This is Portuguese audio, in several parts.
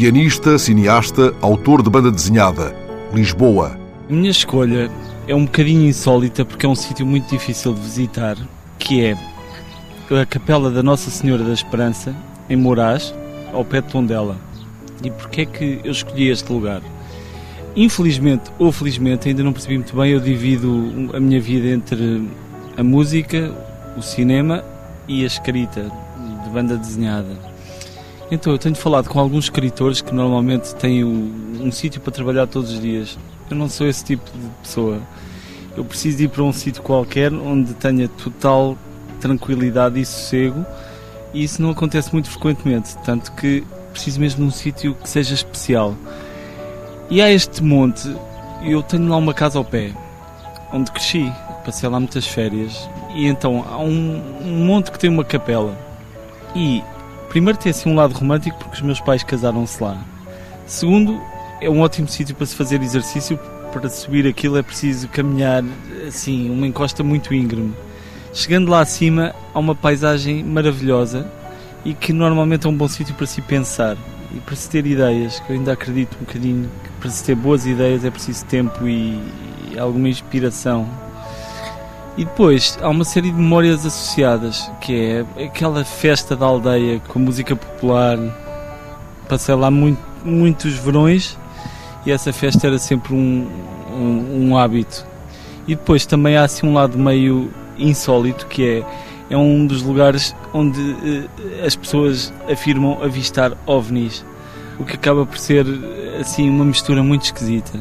pianista, cineasta, autor de banda desenhada. Lisboa. A minha escolha é um bocadinho insólita porque é um sítio muito difícil de visitar, que é a Capela da Nossa Senhora da Esperança, em Moraes, ao pé de Tondela. E porquê é que eu escolhi este lugar? Infelizmente ou felizmente, ainda não percebi muito bem, eu divido a minha vida entre a música, o cinema e a escrita de banda desenhada. Então eu tenho falado com alguns escritores que normalmente têm um sítio para trabalhar todos os dias. Eu não sou esse tipo de pessoa. Eu preciso ir para um sítio qualquer onde tenha total tranquilidade e sossego e isso não acontece muito frequentemente, tanto que preciso mesmo de um sítio que seja especial. E há este monte, eu tenho lá uma casa ao pé, onde cresci, passei lá muitas férias, e então há um, um monte que tem uma capela. E primeiro tem assim um lado romântico porque os meus pais casaram-se lá. Segundo, é um ótimo sítio para se fazer exercício, para subir aquilo é preciso caminhar assim, uma encosta muito íngreme. Chegando lá acima, há uma paisagem maravilhosa e que normalmente é um bom sítio para se pensar e para se ter ideias, que eu ainda acredito um bocadinho que para se ter boas ideias é preciso tempo e, e alguma inspiração. E depois há uma série de memórias associadas, que é aquela festa da aldeia com música popular. Passei lá muito, muitos verões e essa festa era sempre um, um, um hábito. E depois também há assim um lado meio insólito que é é um dos lugares onde uh, as pessoas afirmam avistar ovnis, o que acaba por ser assim uma mistura muito esquisita.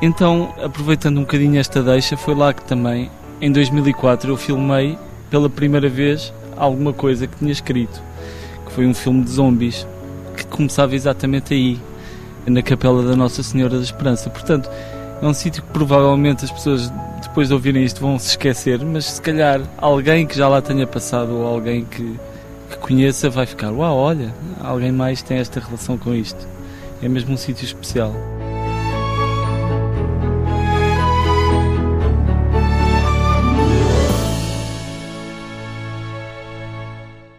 Então, aproveitando um bocadinho esta deixa, foi lá que também, em 2004, eu filmei pela primeira vez alguma coisa que tinha escrito, que foi um filme de zombies, que começava exatamente aí, na Capela da Nossa Senhora da Esperança. Portanto, é um sítio que provavelmente as pessoas depois de ouvirem isto vão se esquecer, mas se calhar alguém que já lá tenha passado ou alguém que, que conheça vai ficar: Uau, olha, alguém mais tem esta relação com isto. É mesmo um sítio especial.